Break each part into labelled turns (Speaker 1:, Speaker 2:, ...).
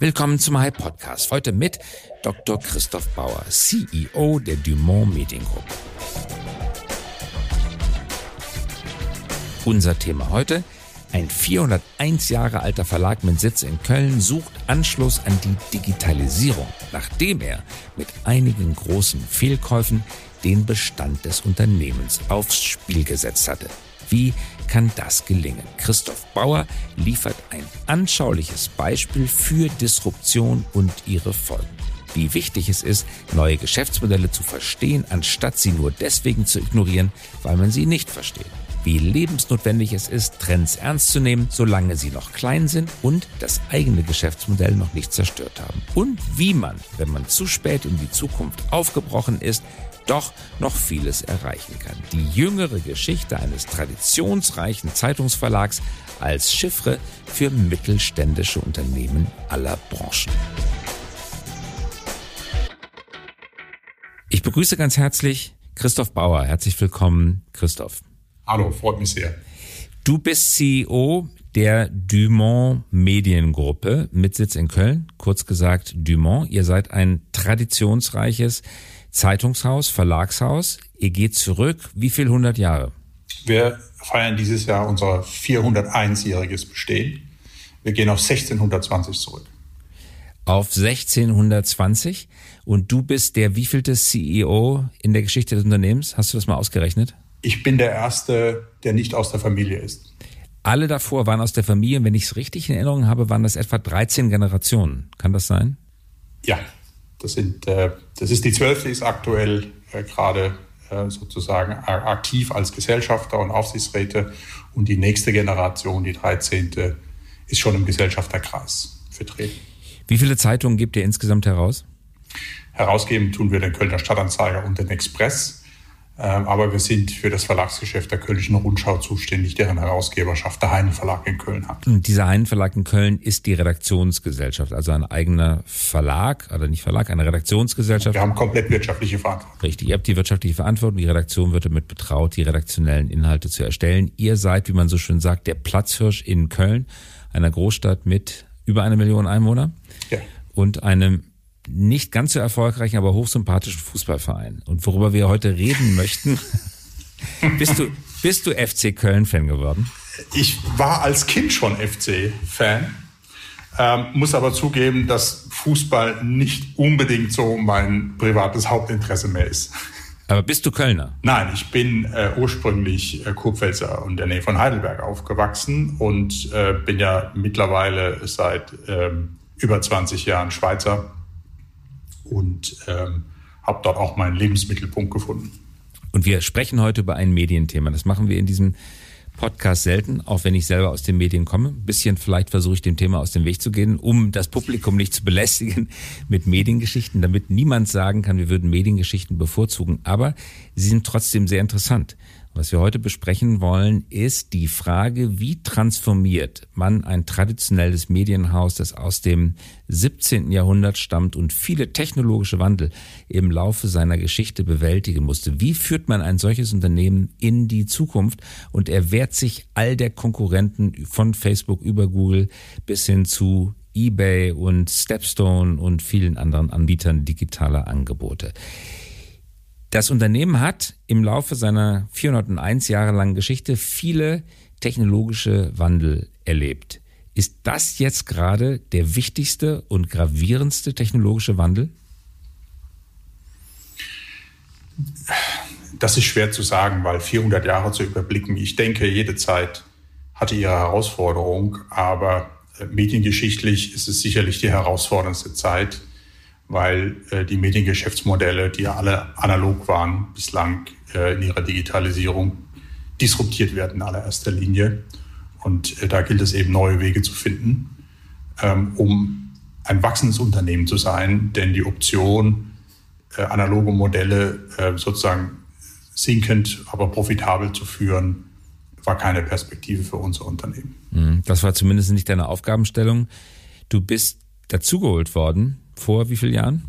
Speaker 1: Willkommen zum High Podcast. Heute mit Dr. Christoph Bauer, CEO der Dumont Mediengruppe. Unser Thema heute. Ein 401 Jahre alter Verlag mit Sitz in Köln sucht Anschluss an die Digitalisierung, nachdem er mit einigen großen Fehlkäufen den Bestand des Unternehmens aufs Spiel gesetzt hatte. Wie kann das gelingen? Christoph Bauer liefert ein anschauliches Beispiel für Disruption und ihre Folgen. Wie wichtig es ist, neue Geschäftsmodelle zu verstehen, anstatt sie nur deswegen zu ignorieren, weil man sie nicht versteht. Wie lebensnotwendig es ist, Trends ernst zu nehmen, solange sie noch klein sind und das eigene Geschäftsmodell noch nicht zerstört haben. Und wie man, wenn man zu spät in die Zukunft aufgebrochen ist, doch noch vieles erreichen kann. Die jüngere Geschichte eines traditionsreichen Zeitungsverlags als Chiffre für mittelständische Unternehmen aller Branchen. Ich begrüße ganz herzlich Christoph Bauer. Herzlich willkommen, Christoph.
Speaker 2: Hallo, freut mich sehr.
Speaker 1: Du bist CEO der Dumont Mediengruppe mit Sitz in Köln, kurz gesagt Dumont. Ihr seid ein traditionsreiches Zeitungshaus, Verlagshaus. Ihr geht zurück, wie viel hundert Jahre?
Speaker 2: Wir feiern dieses Jahr unser 401-jähriges Bestehen. Wir gehen auf 1620 zurück.
Speaker 1: Auf 1620 und du bist der wievielte CEO in der Geschichte des Unternehmens? Hast du das mal ausgerechnet?
Speaker 2: Ich bin der Erste, der nicht aus der Familie ist.
Speaker 1: Alle davor waren aus der Familie. Wenn ich es richtig in Erinnerung habe, waren das etwa 13 Generationen. Kann das sein?
Speaker 2: Ja, das, sind, äh, das ist die zwölfte, ist aktuell äh, gerade äh, sozusagen aktiv als Gesellschafter und Aufsichtsräte. Und die nächste Generation, die 13., ist schon im Gesellschafterkreis vertreten.
Speaker 1: Wie viele Zeitungen gebt ihr insgesamt heraus?
Speaker 2: Herausgeben tun wir den Kölner Stadtanzeiger und den Express. Ähm, aber wir sind für das Verlagsgeschäft der Kölnischen Rundschau zuständig, deren Herausgeberschaft der Heinen Verlag in Köln hat.
Speaker 1: Und dieser Heinen Verlag in Köln ist die Redaktionsgesellschaft, also ein eigener Verlag, oder nicht Verlag, eine Redaktionsgesellschaft.
Speaker 2: Wir haben komplett wirtschaftliche Verantwortung.
Speaker 1: Richtig, ihr habt die wirtschaftliche Verantwortung, die Redaktion wird damit betraut, die redaktionellen Inhalte zu erstellen. Ihr seid, wie man so schön sagt, der Platzhirsch in Köln, einer Großstadt mit über eine Million Einwohner. Ja. Und einem nicht ganz so erfolgreichen, aber hochsympathischen Fußballverein. Und worüber wir heute reden möchten, bist du, bist du FC Köln-Fan geworden?
Speaker 2: Ich war als Kind schon FC-Fan, ähm, muss aber zugeben, dass Fußball nicht unbedingt so mein privates Hauptinteresse mehr ist.
Speaker 1: Aber bist du Kölner?
Speaker 2: Nein, ich bin äh, ursprünglich äh, Kurpfälzer und der Nähe von Heidelberg aufgewachsen und äh, bin ja mittlerweile seit ähm, über 20 Jahren Schweizer und ähm, habe dort auch meinen Lebensmittelpunkt gefunden.
Speaker 1: Und wir sprechen heute über ein Medienthema. Das machen wir in diesem Podcast selten, auch wenn ich selber aus den Medien komme. Ein bisschen vielleicht versuche ich dem Thema aus dem Weg zu gehen, um das Publikum nicht zu belästigen mit Mediengeschichten, damit niemand sagen kann, wir würden Mediengeschichten bevorzugen. Aber sie sind trotzdem sehr interessant. Was wir heute besprechen wollen, ist die Frage, wie transformiert man ein traditionelles Medienhaus, das aus dem 17. Jahrhundert stammt und viele technologische Wandel im Laufe seiner Geschichte bewältigen musste. Wie führt man ein solches Unternehmen in die Zukunft und erwehrt sich all der Konkurrenten von Facebook über Google bis hin zu eBay und Stepstone und vielen anderen Anbietern digitaler Angebote. Das Unternehmen hat im Laufe seiner 401 Jahre langen Geschichte viele technologische Wandel erlebt. Ist das jetzt gerade der wichtigste und gravierendste technologische Wandel?
Speaker 2: Das ist schwer zu sagen, weil 400 Jahre zu überblicken. Ich denke, jede Zeit hatte ihre Herausforderung, aber äh, mediengeschichtlich ist es sicherlich die herausforderndste Zeit weil äh, die Mediengeschäftsmodelle, die ja alle analog waren, bislang äh, in ihrer Digitalisierung disruptiert werden in allererster Linie. Und äh, da gilt es eben neue Wege zu finden, ähm, um ein wachsendes Unternehmen zu sein, denn die Option, äh, analoge Modelle äh, sozusagen sinkend, aber profitabel zu führen, war keine Perspektive für unser Unternehmen.
Speaker 1: Mhm. Das war zumindest nicht deine Aufgabenstellung. Du bist dazugeholt worden vor wie vielen Jahren?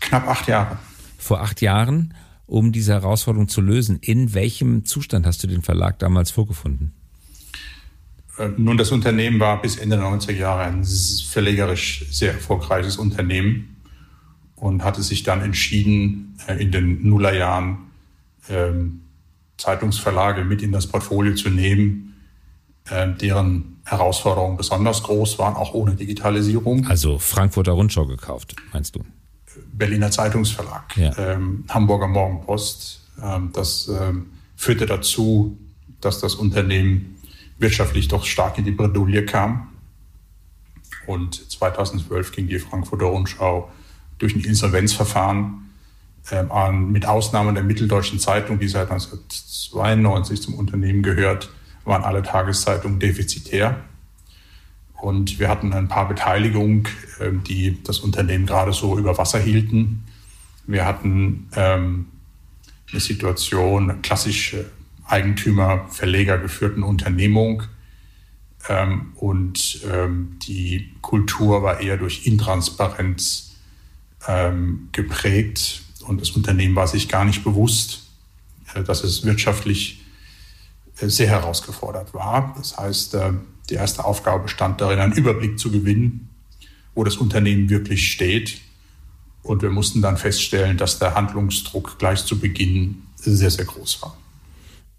Speaker 2: Knapp acht Jahre.
Speaker 1: Vor acht Jahren, um diese Herausforderung zu lösen. In welchem Zustand hast du den Verlag damals vorgefunden?
Speaker 2: Äh, nun, das Unternehmen war bis Ende der 90er Jahre ein verlegerisch sehr erfolgreiches Unternehmen und hatte sich dann entschieden, äh, in den Nullerjahren ähm, Zeitungsverlage mit in das Portfolio zu nehmen, deren Herausforderungen besonders groß waren, auch ohne Digitalisierung.
Speaker 1: Also Frankfurter Rundschau gekauft, meinst du?
Speaker 2: Berliner Zeitungsverlag, ja. ähm, Hamburger Morgenpost. Ähm, das ähm, führte dazu, dass das Unternehmen wirtschaftlich doch stark in die Bredouille kam. Und 2012 ging die Frankfurter Rundschau durch ein Insolvenzverfahren ähm, mit Ausnahme der Mitteldeutschen Zeitung, die seit 1992 zum Unternehmen gehört, waren alle Tageszeitungen defizitär. Und wir hatten ein paar Beteiligungen, ähm, die das Unternehmen gerade so über Wasser hielten. Wir hatten ähm, eine Situation, klassische Eigentümer, Verleger geführten Unternehmung. Ähm, und ähm, die Kultur war eher durch Intransparenz ähm, geprägt. Und das Unternehmen war sich gar nicht bewusst, äh, dass es wirtschaftlich sehr herausgefordert war. Das heißt, äh, die erste Aufgabe bestand darin, einen Überblick zu gewinnen, wo das Unternehmen wirklich steht. Und wir mussten dann feststellen, dass der Handlungsdruck gleich zu Beginn sehr, sehr groß war.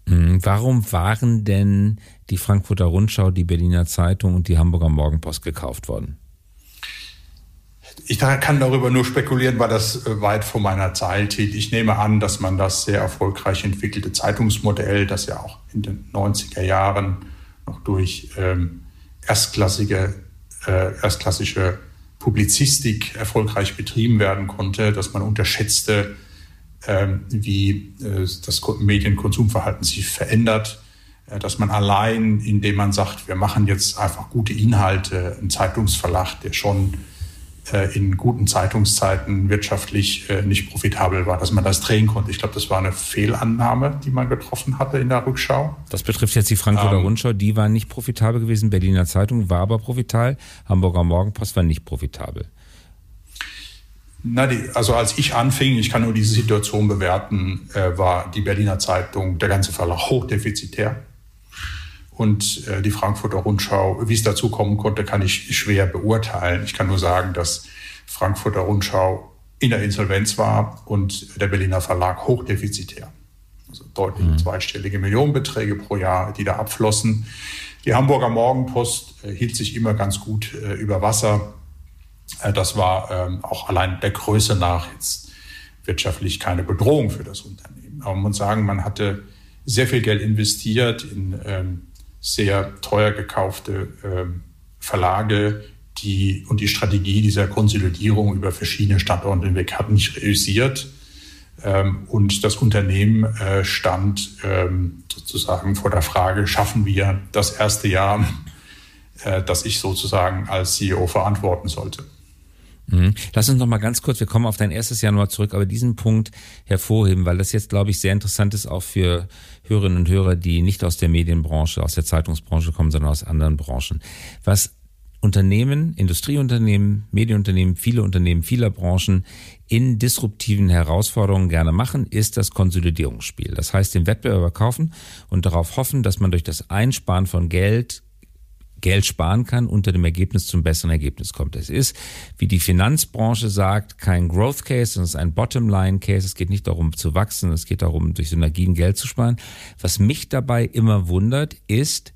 Speaker 1: Hm, warum waren denn die Frankfurter Rundschau, die Berliner Zeitung und die Hamburger Morgenpost gekauft worden?
Speaker 2: Ich kann darüber nur spekulieren, weil das äh, weit vor meiner Zeit hielt. Ich nehme an, dass man das sehr erfolgreich entwickelte Zeitungsmodell, das ja auch in den 90er Jahren noch durch ähm, erstklassige, äh, erstklassische Publizistik erfolgreich betrieben werden konnte, dass man unterschätzte, äh, wie äh, das Medienkonsumverhalten sich verändert, äh, dass man allein, indem man sagt, wir machen jetzt einfach gute Inhalte, einen Zeitungsverlag, der schon in guten Zeitungszeiten wirtschaftlich äh, nicht profitabel war, dass man das drehen konnte. Ich glaube, das war eine Fehlannahme, die man getroffen hatte in der Rückschau.
Speaker 1: Das betrifft jetzt die Frankfurter ähm, Rundschau, die war nicht profitabel gewesen. Berliner Zeitung war aber profitabel. Hamburger Morgenpost war nicht profitabel.
Speaker 2: Na, die, also als ich anfing, ich kann nur diese Situation bewerten, äh, war die Berliner Zeitung, der ganze Verlag hochdefizitär. Und äh, die Frankfurter Rundschau, wie es dazu kommen konnte, kann ich schwer beurteilen. Ich kann nur sagen, dass Frankfurter Rundschau in der Insolvenz war und der Berliner Verlag hochdefizitär. Also deutlich mhm. zweistellige Millionenbeträge pro Jahr, die da abflossen. Die Hamburger Morgenpost äh, hielt sich immer ganz gut äh, über Wasser. Äh, das war ähm, auch allein der Größe nach jetzt wirtschaftlich keine Bedrohung für das Unternehmen. Aber man muss sagen, man hatte sehr viel Geld investiert in ähm, sehr teuer gekaufte ähm, Verlage, die und die Strategie dieser Konsolidierung über verschiedene Standorte hinweg hat nicht realisiert. Ähm, und das Unternehmen äh, stand ähm, sozusagen vor der Frage, schaffen wir das erste Jahr, äh, das ich sozusagen als CEO verantworten sollte.
Speaker 1: Mhm. Lass uns noch mal ganz kurz, wir kommen auf dein erstes nochmal zurück, aber diesen Punkt hervorheben, weil das jetzt, glaube ich, sehr interessant ist auch für Hörerinnen und Hörer, die nicht aus der Medienbranche, aus der Zeitungsbranche kommen, sondern aus anderen Branchen. Was Unternehmen, Industrieunternehmen, Medienunternehmen, viele Unternehmen vieler Branchen in disruptiven Herausforderungen gerne machen, ist das Konsolidierungsspiel. Das heißt, den Wettbewerber kaufen und darauf hoffen, dass man durch das Einsparen von Geld Geld sparen kann, unter dem Ergebnis zum besseren Ergebnis kommt. Es ist, wie die Finanzbranche sagt, kein Growth Case, sondern es ist ein Bottomline Case. Es geht nicht darum zu wachsen, es geht darum, durch Synergien Geld zu sparen. Was mich dabei immer wundert, ist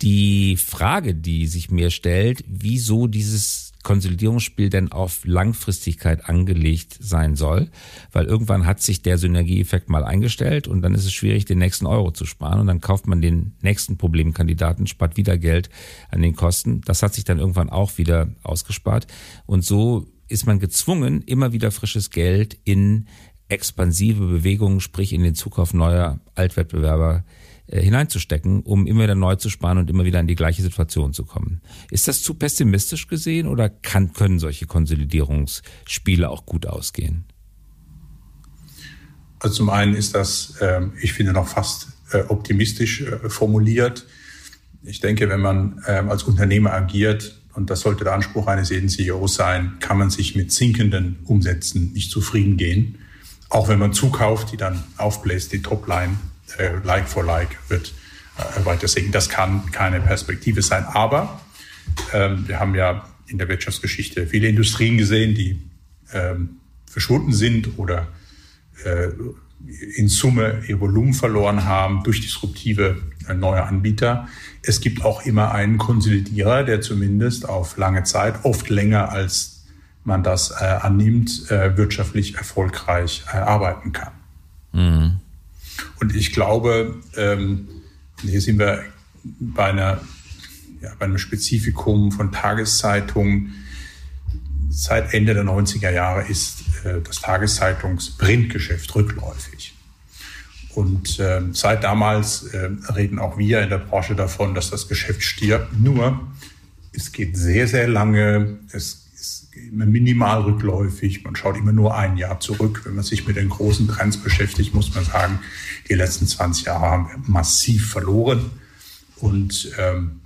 Speaker 1: die Frage, die sich mir stellt, wieso dieses Konsolidierungsspiel denn auf Langfristigkeit angelegt sein soll, weil irgendwann hat sich der Synergieeffekt mal eingestellt und dann ist es schwierig, den nächsten Euro zu sparen und dann kauft man den nächsten Problemkandidaten, spart wieder Geld an den Kosten. Das hat sich dann irgendwann auch wieder ausgespart und so ist man gezwungen, immer wieder frisches Geld in expansive Bewegungen, sprich in den Zukauf neuer Altwettbewerber hineinzustecken, um immer wieder neu zu sparen und immer wieder in die gleiche Situation zu kommen. Ist das zu pessimistisch gesehen oder kann, können solche Konsolidierungsspiele auch gut ausgehen?
Speaker 2: Also zum einen ist das, äh, ich finde, noch fast äh, optimistisch äh, formuliert. Ich denke, wenn man ähm, als Unternehmer agiert, und das sollte der Anspruch eines jeden CEOs sein, kann man sich mit sinkenden Umsätzen nicht zufrieden gehen. Auch wenn man zukauft, die dann aufbläst, die Topline äh, like for like wird äh, weiter sinken. Das kann keine Perspektive sein. Aber ähm, wir haben ja in der Wirtschaftsgeschichte viele Industrien gesehen, die ähm, verschwunden sind oder äh, in Summe ihr Volumen verloren haben durch disruptive äh, neue Anbieter. Es gibt auch immer einen Konsolidierer, der zumindest auf lange Zeit, oft länger als man das äh, annimmt, äh, wirtschaftlich erfolgreich äh, arbeiten kann. Mhm. Und ich glaube, ähm, hier sind wir bei, einer, ja, bei einem Spezifikum von Tageszeitungen. Seit Ende der 90er Jahre ist äh, das Tageszeitungs-Printgeschäft rückläufig. Und äh, seit damals äh, reden auch wir in der Branche davon, dass das Geschäft stirbt. Nur, es geht sehr, sehr lange. Es immer minimal rückläufig. Man schaut immer nur ein Jahr zurück. Wenn man sich mit den großen Trends beschäftigt, muss man sagen, die letzten 20 Jahre haben wir massiv verloren. Und ähm,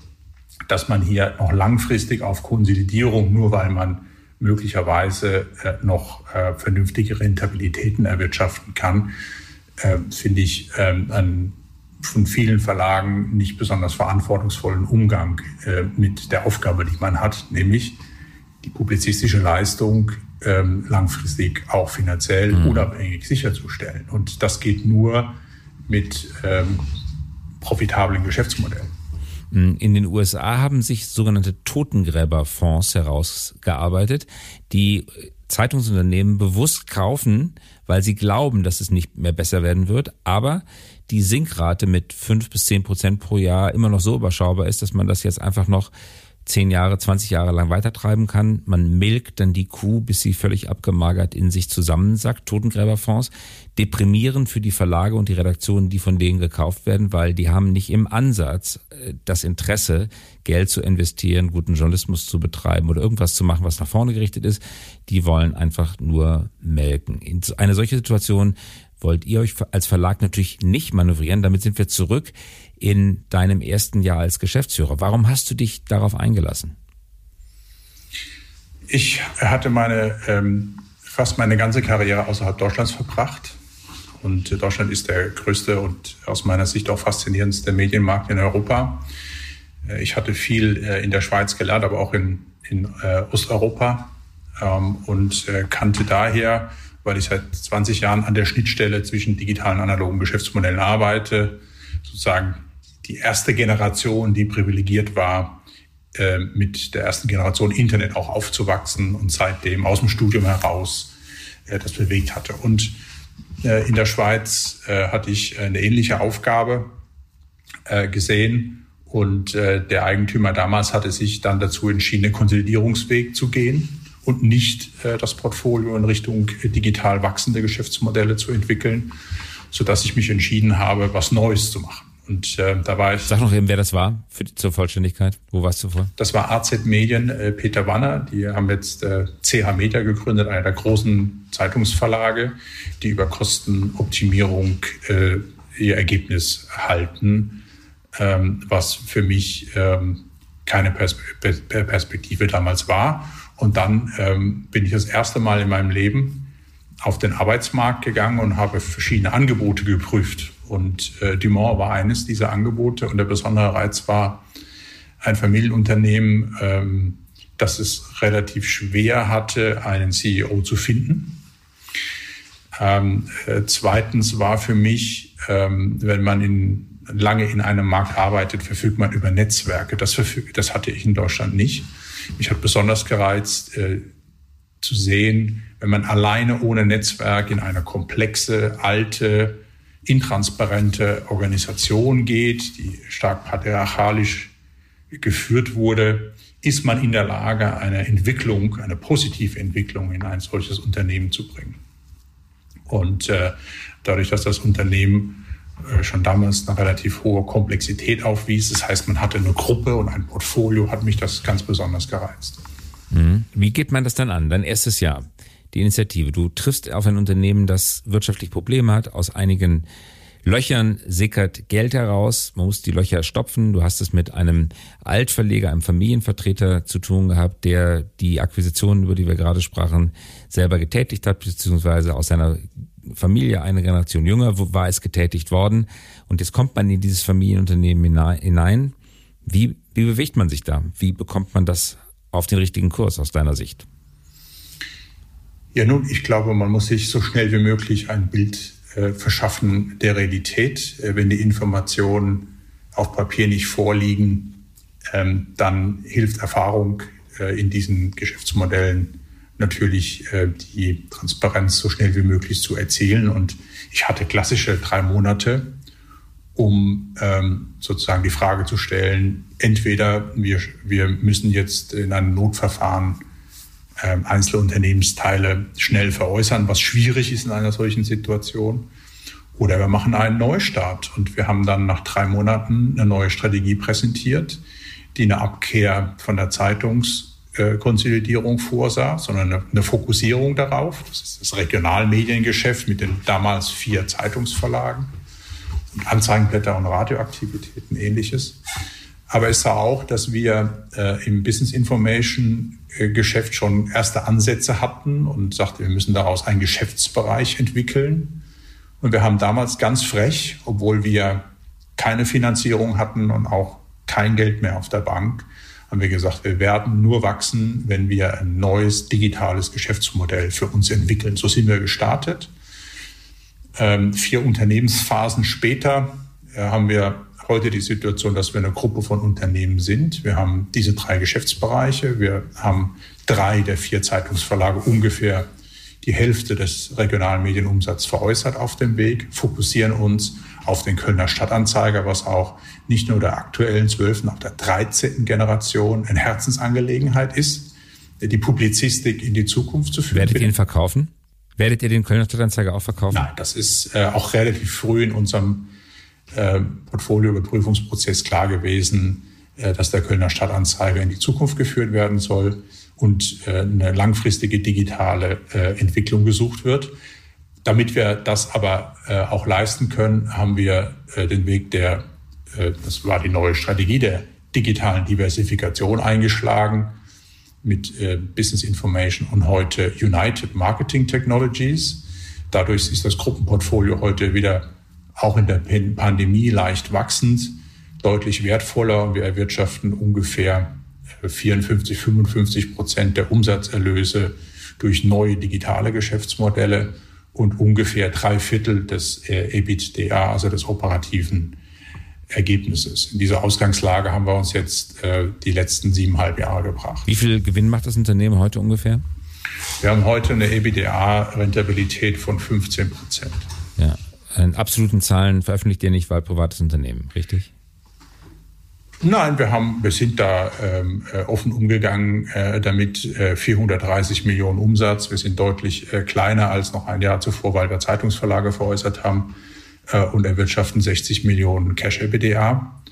Speaker 2: dass man hier noch langfristig auf Konsolidierung, nur weil man möglicherweise äh, noch äh, vernünftige Rentabilitäten erwirtschaften kann, äh, finde ich ähm, einen von vielen Verlagen nicht besonders verantwortungsvollen Umgang äh, mit der Aufgabe, die man hat, nämlich die publizistische Leistung ähm, langfristig auch finanziell mhm. unabhängig sicherzustellen. Und das geht nur mit ähm, profitablen Geschäftsmodellen.
Speaker 1: In den USA haben sich sogenannte Totengräberfonds herausgearbeitet, die Zeitungsunternehmen bewusst kaufen, weil sie glauben, dass es nicht mehr besser werden wird, aber die Sinkrate mit fünf bis zehn Prozent pro Jahr immer noch so überschaubar ist, dass man das jetzt einfach noch zehn Jahre, 20 Jahre lang weitertreiben kann. Man milkt dann die Kuh, bis sie völlig abgemagert in sich zusammensackt. Totengräberfonds deprimieren für die Verlage und die Redaktionen, die von denen gekauft werden, weil die haben nicht im Ansatz äh, das Interesse, Geld zu investieren, guten Journalismus zu betreiben oder irgendwas zu machen, was nach vorne gerichtet ist. Die wollen einfach nur melken. In eine solche Situation wollt ihr euch als Verlag natürlich nicht manövrieren. Damit sind wir zurück in deinem ersten Jahr als Geschäftsführer. Warum hast du dich darauf eingelassen?
Speaker 2: Ich hatte meine ähm, fast meine ganze Karriere außerhalb Deutschlands verbracht. Und Deutschland ist der größte und aus meiner Sicht auch faszinierendste Medienmarkt in Europa. Äh, ich hatte viel äh, in der Schweiz gelernt, aber auch in, in äh, Osteuropa ähm, und kannte daher weil ich seit 20 Jahren an der Schnittstelle zwischen digitalen und analogen Geschäftsmodellen arbeite. Sozusagen die erste Generation, die privilegiert war, äh, mit der ersten Generation Internet auch aufzuwachsen und seitdem aus dem Studium heraus äh, das bewegt hatte. Und äh, in der Schweiz hatte ich eine ähnliche Aufgabe gesehen. Und der Eigentümer damals hatte sich dann dazu entschieden, den Konsolidierungsweg zu gehen und nicht das Portfolio in Richtung digital wachsende Geschäftsmodelle zu entwickeln, sodass ich mich entschieden habe, was Neues zu machen. Und äh, da war ich.
Speaker 1: Sag noch eben, wer das war, für die, zur Vollständigkeit. Wo warst du vor?
Speaker 2: Das war AZ Medien, äh, Peter Wanner. Die haben jetzt äh, CH Media gegründet, einer der großen Zeitungsverlage, die über Kostenoptimierung äh, ihr Ergebnis halten, ähm, was für mich ähm, keine Pers Perspektive damals war. Und dann ähm, bin ich das erste Mal in meinem Leben auf den Arbeitsmarkt gegangen und habe verschiedene Angebote geprüft. Und äh, Dumont war eines dieser Angebote. Und der besondere Reiz war ein Familienunternehmen, ähm, das es relativ schwer hatte, einen CEO zu finden. Ähm, äh, zweitens war für mich, ähm, wenn man in, lange in einem Markt arbeitet, verfügt man über Netzwerke. Das, das hatte ich in Deutschland nicht. Mich hat besonders gereizt äh, zu sehen, wenn man alleine ohne Netzwerk in eine komplexe, alte, intransparente Organisation geht, die stark patriarchalisch geführt wurde, ist man in der Lage, eine Entwicklung, eine positive Entwicklung in ein solches Unternehmen zu bringen. Und äh, dadurch, dass das Unternehmen äh, schon damals eine relativ hohe Komplexität aufwies. Das heißt, man hatte eine Gruppe und ein Portfolio, hat mich das ganz besonders gereizt.
Speaker 1: Mhm. Wie geht man das dann an? Dein erstes Jahr, die Initiative. Du triffst auf ein Unternehmen, das wirtschaftlich Probleme hat, aus einigen Löchern sickert Geld heraus, man muss die Löcher stopfen. Du hast es mit einem Altverleger, einem Familienvertreter zu tun gehabt, der die Akquisitionen, über die wir gerade sprachen, selber getätigt hat, beziehungsweise aus seiner Familie, eine Generation jünger war es getätigt worden und jetzt kommt man in dieses Familienunternehmen hinein. Wie, wie bewegt man sich da? Wie bekommt man das auf den richtigen Kurs aus deiner Sicht?
Speaker 2: Ja, nun, ich glaube, man muss sich so schnell wie möglich ein Bild äh, verschaffen der Realität. Äh, wenn die Informationen auf Papier nicht vorliegen, ähm, dann hilft Erfahrung äh, in diesen Geschäftsmodellen natürlich äh, die Transparenz so schnell wie möglich zu erzielen. Und ich hatte klassische drei Monate, um ähm, sozusagen die Frage zu stellen, entweder wir, wir müssen jetzt in einem Notverfahren einzelne Unternehmensteile schnell veräußern, was schwierig ist in einer solchen Situation. Oder wir machen einen Neustart. Und wir haben dann nach drei Monaten eine neue Strategie präsentiert, die eine Abkehr von der Zeitungskonsolidierung vorsah, sondern eine Fokussierung darauf. Das ist das Regionalmediengeschäft mit den damals vier Zeitungsverlagen und Anzeigenblätter und Radioaktivitäten ähnliches. Aber es sah auch, dass wir äh, im Business Information äh, Geschäft schon erste Ansätze hatten und sagte, wir müssen daraus einen Geschäftsbereich entwickeln. Und wir haben damals ganz frech, obwohl wir keine Finanzierung hatten und auch kein Geld mehr auf der Bank, haben wir gesagt, wir werden nur wachsen, wenn wir ein neues digitales Geschäftsmodell für uns entwickeln. So sind wir gestartet. Ähm, vier Unternehmensphasen später äh, haben wir heute die Situation, dass wir eine Gruppe von Unternehmen sind. Wir haben diese drei Geschäftsbereiche. Wir haben drei der vier Zeitungsverlage ungefähr die Hälfte des regionalen Medienumsatzes veräußert auf dem Weg, fokussieren uns auf den Kölner Stadtanzeiger, was auch nicht nur der aktuellen zwölften, auch der 13. Generation eine Herzensangelegenheit ist, die Publizistik in die Zukunft zu führen.
Speaker 1: Werdet ihr ihn verkaufen? Werdet ihr den Kölner Stadtanzeiger auch verkaufen?
Speaker 2: Nein, das ist äh, auch relativ früh in unserem äh, Portfolioüberprüfungsprozess klar gewesen, äh, dass der Kölner Stadtanzeiger in die Zukunft geführt werden soll und äh, eine langfristige digitale Entwicklung gesucht wird. Damit wir das aber auch leisten können, haben wir den Weg der, das war die neue Strategie der digitalen Diversifikation eingeschlagen mit Business Information und heute United Marketing Technologies. Dadurch ist das Gruppenportfolio heute wieder auch in der Pandemie leicht wachsend, deutlich wertvoller wir erwirtschaften ungefähr 54, 55 Prozent der Umsatzerlöse durch neue digitale Geschäftsmodelle und ungefähr drei Viertel des äh, EBITDA, also des operativen Ergebnisses. In dieser Ausgangslage haben wir uns jetzt äh, die letzten siebeneinhalb Jahre gebracht.
Speaker 1: Wie viel Gewinn macht das Unternehmen heute ungefähr?
Speaker 2: Wir haben heute eine EBITDA-Rentabilität von 15 Prozent.
Speaker 1: Ja, in absoluten Zahlen veröffentlicht ihr nicht, weil privates Unternehmen, richtig?
Speaker 2: Nein, wir haben, wir sind da ähm, äh, offen umgegangen äh, damit. Äh, 430 Millionen Umsatz. Wir sind deutlich äh, kleiner als noch ein Jahr zuvor, weil wir Zeitungsverlage veräußert haben äh, und erwirtschaften 60 Millionen Cash EBITDA.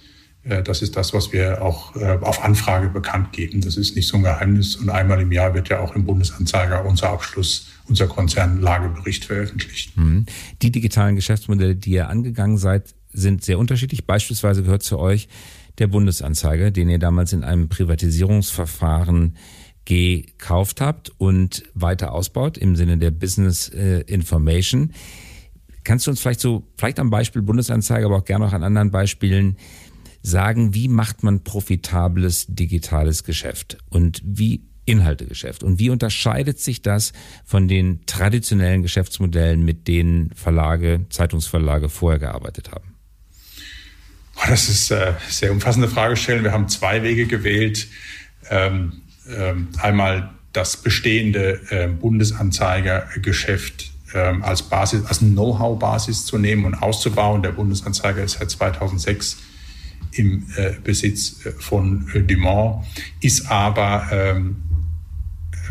Speaker 2: Äh, das ist das, was wir auch äh, auf Anfrage bekannt geben. Das ist nicht so ein Geheimnis. Und einmal im Jahr wird ja auch im Bundesanzeiger unser Abschluss, unser Konzernlagebericht veröffentlicht.
Speaker 1: Mhm. Die digitalen Geschäftsmodelle, die ihr angegangen seid, sind sehr unterschiedlich. Beispielsweise gehört zu euch der Bundesanzeiger, den ihr damals in einem Privatisierungsverfahren gekauft habt und weiter ausbaut im Sinne der Business äh, Information. Kannst du uns vielleicht so, vielleicht am Beispiel Bundesanzeiger, aber auch gerne auch an anderen Beispielen sagen, wie macht man profitables digitales Geschäft und wie Inhaltegeschäft und wie unterscheidet sich das von den traditionellen Geschäftsmodellen, mit denen Verlage, Zeitungsverlage vorher gearbeitet haben?
Speaker 2: Das ist eine äh, sehr umfassende Fragestellung. Wir haben zwei Wege gewählt. Ähm, ähm, einmal das bestehende äh, Bundesanzeigergeschäft ähm, als Basis, als Know-how-Basis zu nehmen und auszubauen. Der Bundesanzeiger ist seit 2006 im äh, Besitz äh, von Dumont, ist aber ähm,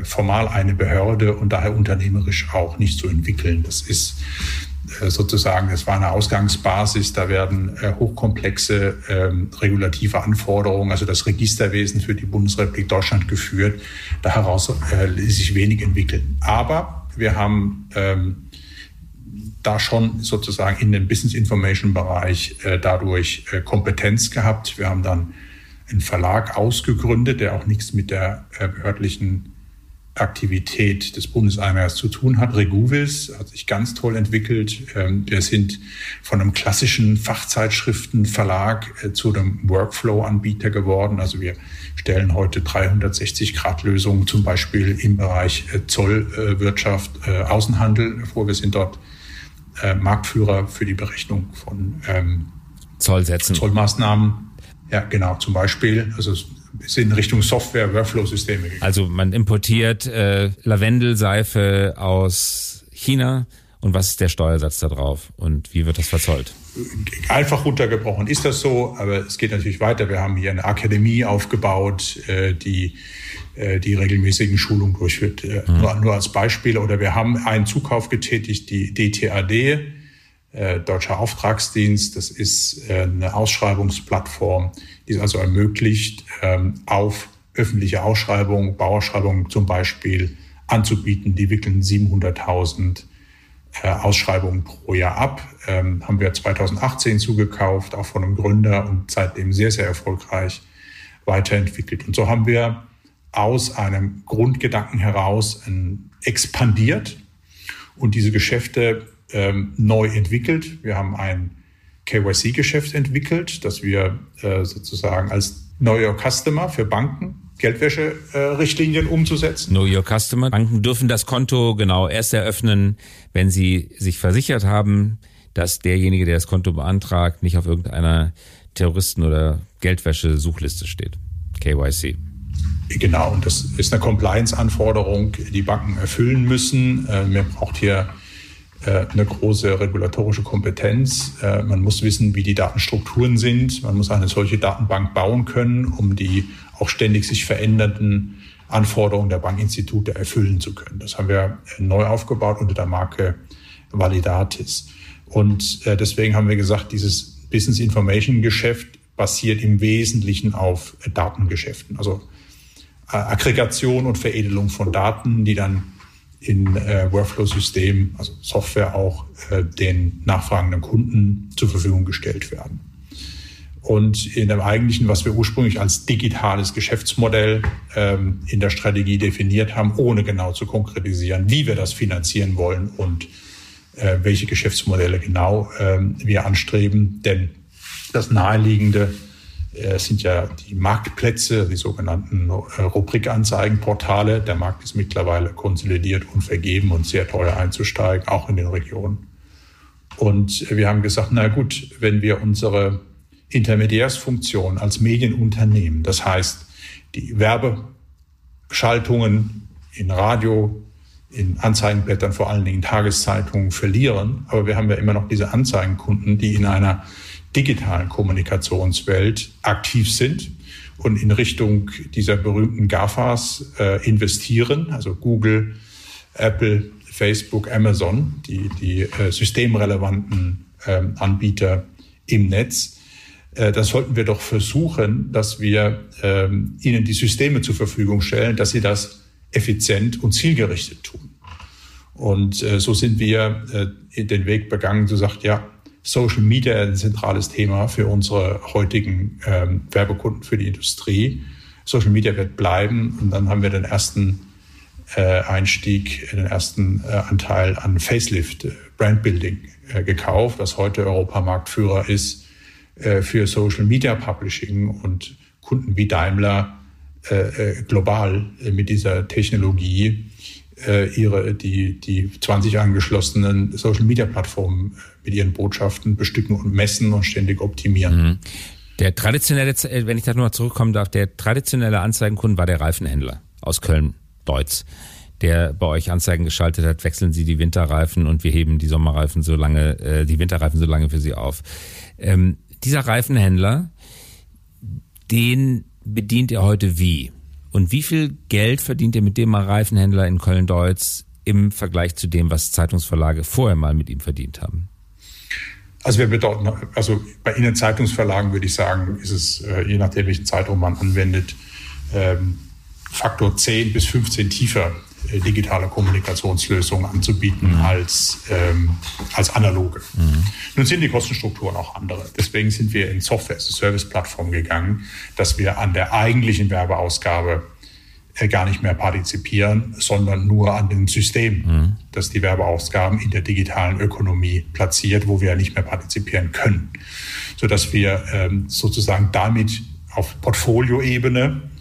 Speaker 2: formal eine Behörde und daher unternehmerisch auch nicht zu entwickeln. Das ist äh, sozusagen, es war eine Ausgangsbasis, da werden äh, hochkomplexe ähm, regulative Anforderungen, also das Registerwesen für die Bundesrepublik Deutschland geführt. Da heraus äh, sich wenig entwickeln. Aber wir haben ähm, da schon sozusagen in dem Business Information Bereich äh, dadurch äh, Kompetenz gehabt. Wir haben dann einen Verlag ausgegründet, der auch nichts mit der behördlichen Aktivität des Bundeseinheimers zu tun hat. Reguvis hat sich ganz toll entwickelt. Ähm, wir sind von einem klassischen Fachzeitschriftenverlag äh, zu einem Workflow-Anbieter geworden. Also wir stellen heute 360-Grad-Lösungen zum Beispiel im Bereich äh, Zollwirtschaft, äh, Außenhandel vor. Wir sind dort Marktführer für die Berechnung von ähm, Zollsätzen. Zollmaßnahmen. Ja, genau, zum Beispiel. Also sind in Richtung Software, Workflow-Systeme
Speaker 1: gegangen. Also man importiert äh, Lavendelseife aus China und was ist der Steuersatz da drauf und wie wird das verzollt?
Speaker 2: Einfach runtergebrochen ist das so, aber es geht natürlich weiter. Wir haben hier eine Akademie aufgebaut, äh, die äh, die regelmäßigen Schulungen durchführt. Äh, mhm. Nur, nur als Beispiel. Oder wir haben einen Zukauf getätigt, die DTAD, äh, Deutscher Auftragsdienst. Das ist äh, eine Ausschreibungsplattform, die es also ermöglicht, ähm, auf öffentliche Ausschreibungen, Bauausschreibungen zum Beispiel anzubieten. Die wickeln 700.000 äh, Ausschreibungen pro Jahr ab. Ähm, haben wir 2018 zugekauft, auch von einem Gründer und seitdem sehr, sehr erfolgreich weiterentwickelt. Und so haben wir aus einem Grundgedanken heraus expandiert und diese Geschäfte ähm, neu entwickelt. Wir haben ein KYC-Geschäft entwickelt, das wir äh, sozusagen als Know Your Customer für Banken Geldwäscherichtlinien äh, umzusetzen.
Speaker 1: Know Your Customer. Banken dürfen das Konto genau erst eröffnen, wenn sie sich versichert haben, dass derjenige, der das Konto beantragt, nicht auf irgendeiner Terroristen- oder Geldwäsche-Suchliste steht. KYC.
Speaker 2: Genau, und das ist eine Compliance-Anforderung, die Banken erfüllen müssen. Äh, man braucht hier eine große regulatorische Kompetenz. Äh, man muss wissen, wie die Datenstrukturen sind. Man muss eine solche Datenbank bauen können, um die auch ständig sich verändernden Anforderungen der Bankinstitute erfüllen zu können. Das haben wir äh, neu aufgebaut unter der Marke Validatis. Und deswegen haben wir gesagt, dieses Business Information Geschäft basiert im Wesentlichen auf Datengeschäften. Also Aggregation und Veredelung von Daten, die dann in äh, Workflow-Systemen, also Software auch, äh, den nachfragenden Kunden zur Verfügung gestellt werden. Und in dem eigentlichen, was wir ursprünglich als digitales Geschäftsmodell ähm, in der Strategie definiert haben, ohne genau zu konkretisieren, wie wir das finanzieren wollen und äh, welche Geschäftsmodelle genau ähm, wir anstreben. Denn das Naheliegende äh, sind ja die Marktplätze, die sogenannten äh, Rubrikanzeigenportale. Der Markt ist mittlerweile konsolidiert und vergeben und sehr teuer einzusteigen, auch in den Regionen. Und wir haben gesagt, na gut, wenn wir unsere Intermediärsfunktion als Medienunternehmen, das heißt die Werbeschaltungen in Radio, in Anzeigenblättern, vor allen Dingen in Tageszeitungen verlieren, aber wir haben ja immer noch diese Anzeigenkunden, die in einer digitalen Kommunikationswelt aktiv sind und in Richtung dieser berühmten GAFAs äh, investieren, also Google, Apple, Facebook, Amazon, die, die äh, systemrelevanten äh, Anbieter im Netz. Äh, das sollten wir doch versuchen, dass wir ähm, ihnen die Systeme zur Verfügung stellen, dass sie das effizient und zielgerichtet tun. Und äh, so sind wir äh, den Weg begangen, zu sagen, ja, Social Media ein zentrales Thema für unsere heutigen ähm, Werbekunden für die Industrie. Social Media wird bleiben und dann haben wir den ersten äh, Einstieg, den ersten äh, Anteil an Facelift äh, Brandbuilding äh, gekauft, was heute Europamarktführer ist äh, für Social Media Publishing und Kunden wie Daimler äh, global mit dieser Technologie äh, ihre, die, die 20 angeschlossenen Social-Media-Plattformen äh, mit ihren Botschaften bestücken und messen und ständig optimieren. Mhm.
Speaker 1: Der traditionelle, äh, wenn ich da nochmal zurückkommen darf, der traditionelle Anzeigenkunde war der Reifenhändler aus Köln-Deutz, der bei euch Anzeigen geschaltet hat, wechseln Sie die Winterreifen und wir heben die Sommerreifen so lange, äh, die Winterreifen so lange für Sie auf. Ähm, dieser Reifenhändler, den bedient ihr heute wie? Und wie viel Geld verdient ihr mit dem Reifenhändler in Köln-Deutz im Vergleich zu dem, was Zeitungsverlage vorher mal mit ihm verdient haben?
Speaker 2: Also wir bedeuten, also bei Ihnen Zeitungsverlagen würde ich sagen, ist es, äh, je nachdem, welchen Zeitraum man anwendet, ähm, Faktor 10 bis 15 tiefer digitale Kommunikationslösungen anzubieten mhm. als, ähm, als analoge. Mhm. Nun sind die Kostenstrukturen auch andere. Deswegen sind wir in Software-as-a-Service-Plattform gegangen, dass wir an der eigentlichen Werbeausgabe äh, gar nicht mehr partizipieren, sondern nur an dem System, mhm. das die Werbeausgaben in der digitalen Ökonomie platziert, wo wir nicht mehr partizipieren können. Sodass wir ähm, sozusagen damit auf Portfolioebene äh,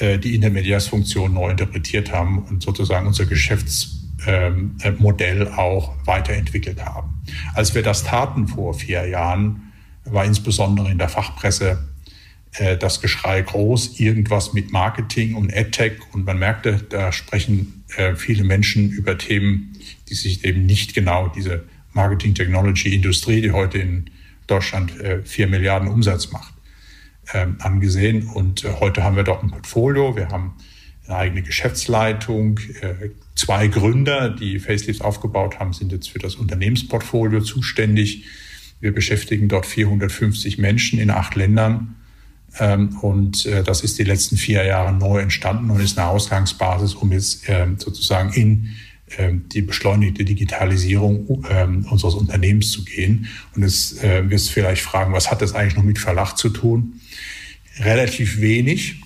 Speaker 2: die Intermediärsfunktion neu interpretiert haben und sozusagen unser Geschäftsmodell auch weiterentwickelt haben. Als wir das taten vor vier Jahren, war insbesondere in der Fachpresse äh, das Geschrei groß, irgendwas mit Marketing und AdTech. Und man merkte, da sprechen äh, viele Menschen über Themen, die sich eben nicht genau diese Marketing-Technology-Industrie, die heute in Deutschland äh, vier Milliarden Umsatz macht, ähm, angesehen. Und heute haben wir dort ein Portfolio. Wir haben eine eigene Geschäftsleitung. Zwei Gründer, die Facelifts aufgebaut haben, sind jetzt für das Unternehmensportfolio zuständig. Wir beschäftigen dort 450 Menschen in acht Ländern ähm, und äh, das ist die letzten vier Jahre neu entstanden und ist eine Ausgangsbasis, um jetzt ähm, sozusagen in die beschleunigte Digitalisierung unseres Unternehmens zu gehen. Und es äh, wirst vielleicht fragen, was hat das eigentlich noch mit Verlag zu tun? Relativ wenig,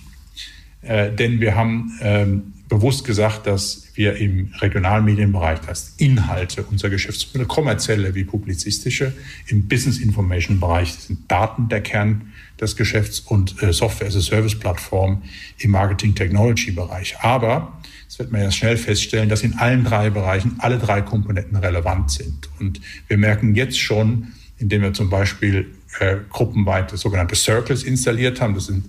Speaker 2: äh, denn wir haben bewusst gesagt, dass wir im Regionalmedienbereich, das Inhalte unserer Geschäftsmodelle, kommerzielle wie publizistische, im Business Information Bereich sind Daten der Kern des Geschäfts und äh, Software as a Service Plattform im Marketing Technology Bereich. Aber das wird man ja schnell feststellen, dass in allen drei Bereichen alle drei Komponenten relevant sind. Und wir merken jetzt schon, indem wir zum Beispiel äh, gruppenweit sogenannte Circles installiert haben, das sind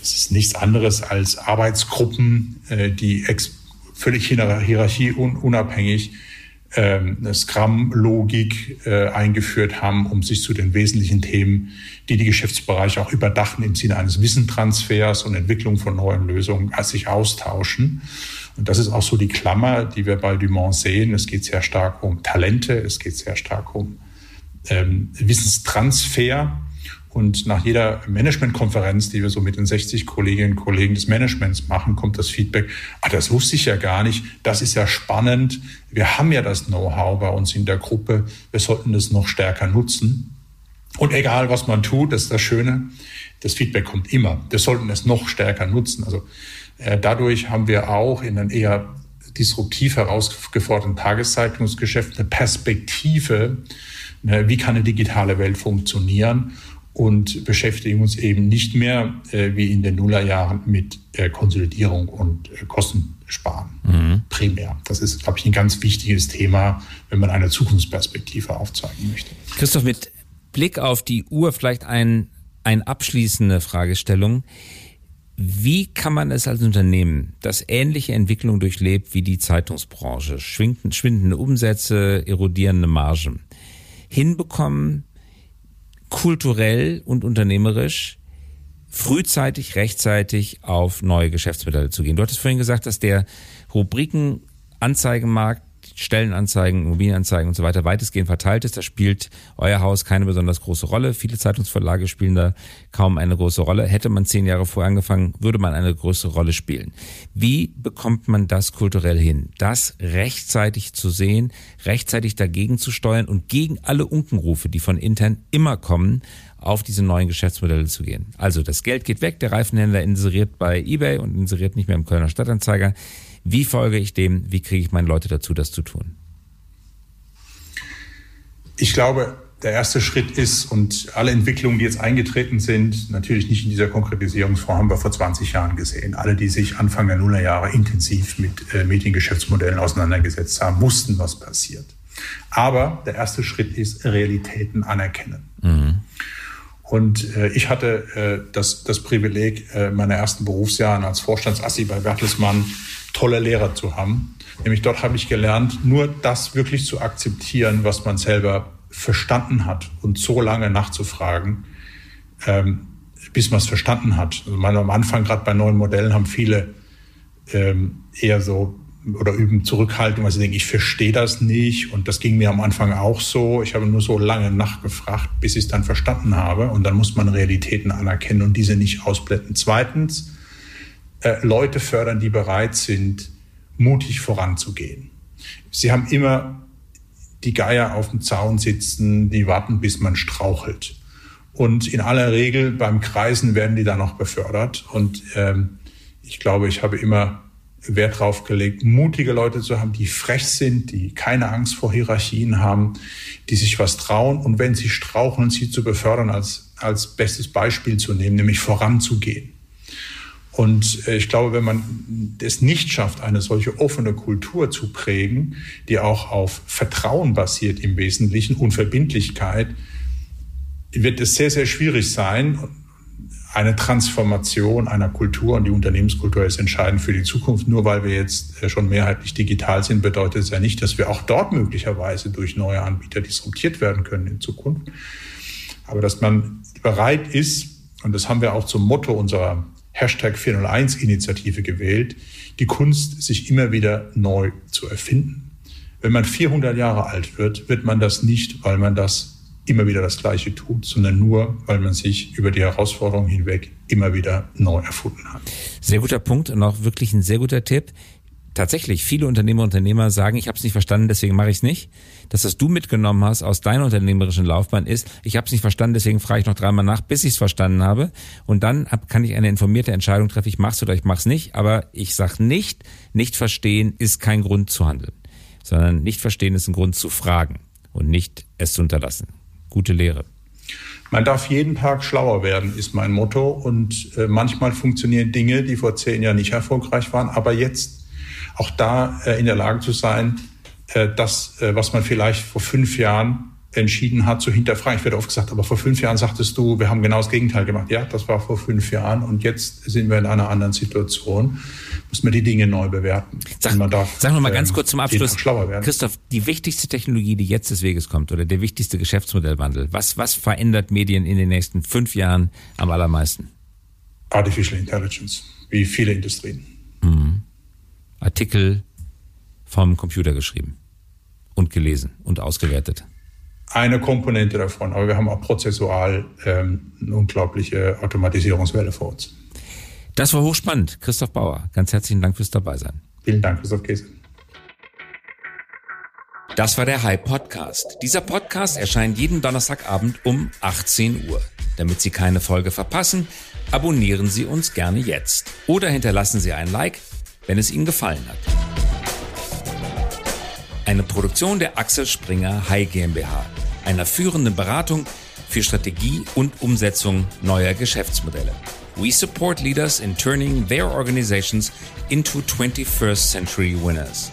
Speaker 2: das ist nichts anderes als Arbeitsgruppen, äh, die völlig hierarchieunabhängig ähm, Scrum-Logik äh, eingeführt haben, um sich zu den wesentlichen Themen, die die Geschäftsbereiche auch überdachen im Sinne eines Wissentransfers und Entwicklung von neuen Lösungen, als sich austauschen. Und das ist auch so die Klammer, die wir bei Dumont sehen. Es geht sehr stark um Talente, es geht sehr stark um ähm, Wissenstransfer. Und nach jeder Managementkonferenz, die wir so mit den 60 Kolleginnen und Kollegen des Managements machen, kommt das Feedback, ah, das wusste ich ja gar nicht, das ist ja spannend, wir haben ja das Know-how bei uns in der Gruppe, wir sollten das noch stärker nutzen. Und egal, was man tut, das ist das Schöne, das Feedback kommt immer. Wir sollten es noch stärker nutzen. Also äh, dadurch haben wir auch in einem eher disruptiv herausgeforderten Tageszeitungsgeschäft eine Perspektive, ne, wie kann eine digitale Welt funktionieren und beschäftigen uns eben nicht mehr äh, wie in den Nullerjahren mit äh, Konsolidierung und äh, Kostensparen mhm. primär. Das ist, glaube ich, ein ganz wichtiges Thema, wenn man eine Zukunftsperspektive aufzeigen möchte.
Speaker 1: Christoph, mit Blick auf die Uhr vielleicht ein, eine abschließende Fragestellung. Wie kann man es als Unternehmen, das ähnliche Entwicklungen durchlebt wie die Zeitungsbranche, schwindende Umsätze, erodierende Margen, hinbekommen, kulturell und unternehmerisch frühzeitig, rechtzeitig auf neue Geschäftsmodelle zu gehen. Du hattest vorhin gesagt, dass der Rubriken-Anzeigenmarkt Stellenanzeigen, Immobilienanzeigen und so weiter weitestgehend verteilt ist. Da spielt euer Haus keine besonders große Rolle. Viele Zeitungsverlage spielen da kaum eine große Rolle. Hätte man zehn Jahre vorher angefangen, würde man eine größere Rolle spielen. Wie bekommt man das kulturell hin? Das rechtzeitig zu sehen, rechtzeitig dagegen zu steuern und gegen alle Unkenrufe, die von intern immer kommen, auf diese neuen Geschäftsmodelle zu gehen. Also das Geld geht weg, der Reifenhändler inseriert bei eBay und inseriert nicht mehr im Kölner Stadtanzeiger. Wie folge ich dem? Wie kriege ich meine Leute dazu, das zu tun?
Speaker 2: Ich glaube, der erste Schritt ist, und alle Entwicklungen, die jetzt eingetreten sind, natürlich nicht in dieser Konkretisierungsform, haben wir vor 20 Jahren gesehen. Alle, die sich Anfang der Nullerjahre intensiv mit äh, Mediengeschäftsmodellen auseinandergesetzt haben, wussten, was passiert. Aber der erste Schritt ist Realitäten anerkennen. Mhm. Und äh, ich hatte äh, das, das Privileg, äh, meine ersten Berufsjahren als Vorstandsassi bei Bertelsmann tolle Lehrer zu haben. Nämlich dort habe ich gelernt, nur das wirklich zu akzeptieren, was man selber verstanden hat und so lange nachzufragen, ähm, bis man es verstanden hat. Also meine, am Anfang, gerade bei neuen Modellen, haben viele ähm, eher so oder üben Zurückhaltung, weil sie denken, ich verstehe das nicht. Und das ging mir am Anfang auch so. Ich habe nur so lange nachgefragt, bis ich es dann verstanden habe. Und dann muss man Realitäten anerkennen und diese nicht ausblenden. Zweitens, Leute fördern, die bereit sind, mutig voranzugehen. Sie haben immer die Geier auf dem Zaun sitzen, die warten, bis man strauchelt. Und in aller Regel beim Kreisen werden die dann noch befördert. Und ähm, Ich glaube, ich habe immer Wert darauf gelegt, mutige Leute zu haben, die frech sind, die keine Angst vor Hierarchien haben, die sich was trauen und wenn sie strauchen, sie zu befördern, als, als bestes Beispiel zu nehmen, nämlich voranzugehen. Und äh, ich glaube, wenn man es nicht schafft, eine solche offene Kultur zu prägen, die auch auf Vertrauen basiert im Wesentlichen und Verbindlichkeit, wird es sehr, sehr schwierig sein, eine Transformation einer Kultur und die Unternehmenskultur ist entscheidend für die Zukunft. Nur weil wir jetzt äh, schon mehrheitlich digital sind, bedeutet es ja nicht, dass wir auch dort möglicherweise durch neue Anbieter disruptiert werden können in Zukunft. Aber dass man bereit ist, und das haben wir auch zum Motto unserer Hashtag 401-Initiative gewählt, die Kunst sich immer wieder neu zu erfinden. Wenn man 400 Jahre alt wird, wird man das nicht, weil man das immer wieder das Gleiche tut, sondern nur, weil man sich über die Herausforderungen hinweg immer wieder neu erfunden hat.
Speaker 1: Sehr guter Punkt und auch wirklich ein sehr guter Tipp. Tatsächlich, viele Unternehmer und Unternehmer sagen, ich habe es nicht verstanden, deswegen mache ich es nicht. Das, was du mitgenommen hast aus deiner unternehmerischen Laufbahn, ist, ich habe es nicht verstanden, deswegen frage ich noch dreimal nach, bis ich es verstanden habe. Und dann kann ich eine informierte Entscheidung treffen, ich mache es oder ich mache es nicht. Aber ich sage nicht, nicht verstehen ist kein Grund zu handeln, sondern nicht verstehen ist ein Grund zu fragen und nicht es zu unterlassen gute Lehre.
Speaker 2: Man darf jeden Tag schlauer werden, ist mein Motto. Und äh, manchmal funktionieren Dinge, die vor zehn Jahren nicht erfolgreich waren, aber jetzt auch da äh, in der Lage zu sein, äh, das, äh, was man vielleicht vor fünf Jahren entschieden hat, zu hinterfragen. Ich werde oft gesagt, aber vor fünf Jahren sagtest du, wir haben genau das Gegenteil gemacht. Ja, das war vor fünf Jahren und jetzt sind wir in einer anderen Situation. Muss man die Dinge neu bewerten.
Speaker 1: Sag, darf, sagen wir mal ganz ähm, kurz zum Abschluss. Christoph, die wichtigste Technologie, die jetzt des Weges kommt oder der wichtigste Geschäftsmodellwandel, was, was verändert Medien in den nächsten fünf Jahren am allermeisten?
Speaker 2: Artificial Intelligence, wie viele Industrien.
Speaker 1: Artikel vom Computer geschrieben und gelesen und ausgewertet
Speaker 2: eine Komponente davon. Aber wir haben auch prozessual ähm, eine unglaubliche Automatisierungswelle vor uns.
Speaker 1: Das war hochspannend. Christoph Bauer, ganz herzlichen Dank fürs Dabeisein.
Speaker 2: Vielen Dank, Christoph Käse.
Speaker 1: Das war der High Podcast. Dieser Podcast erscheint jeden Donnerstagabend um 18 Uhr. Damit Sie keine Folge verpassen, abonnieren Sie uns gerne jetzt. Oder hinterlassen Sie ein Like, wenn es Ihnen gefallen hat. Eine Produktion der Axel Springer High GmbH einer führenden Beratung für Strategie und Umsetzung neuer Geschäftsmodelle. We support leaders in turning their organizations into 21st century winners.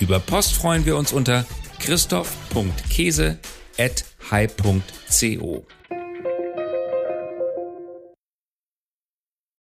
Speaker 1: Über Post freuen wir uns unter christoph.käse at high.co.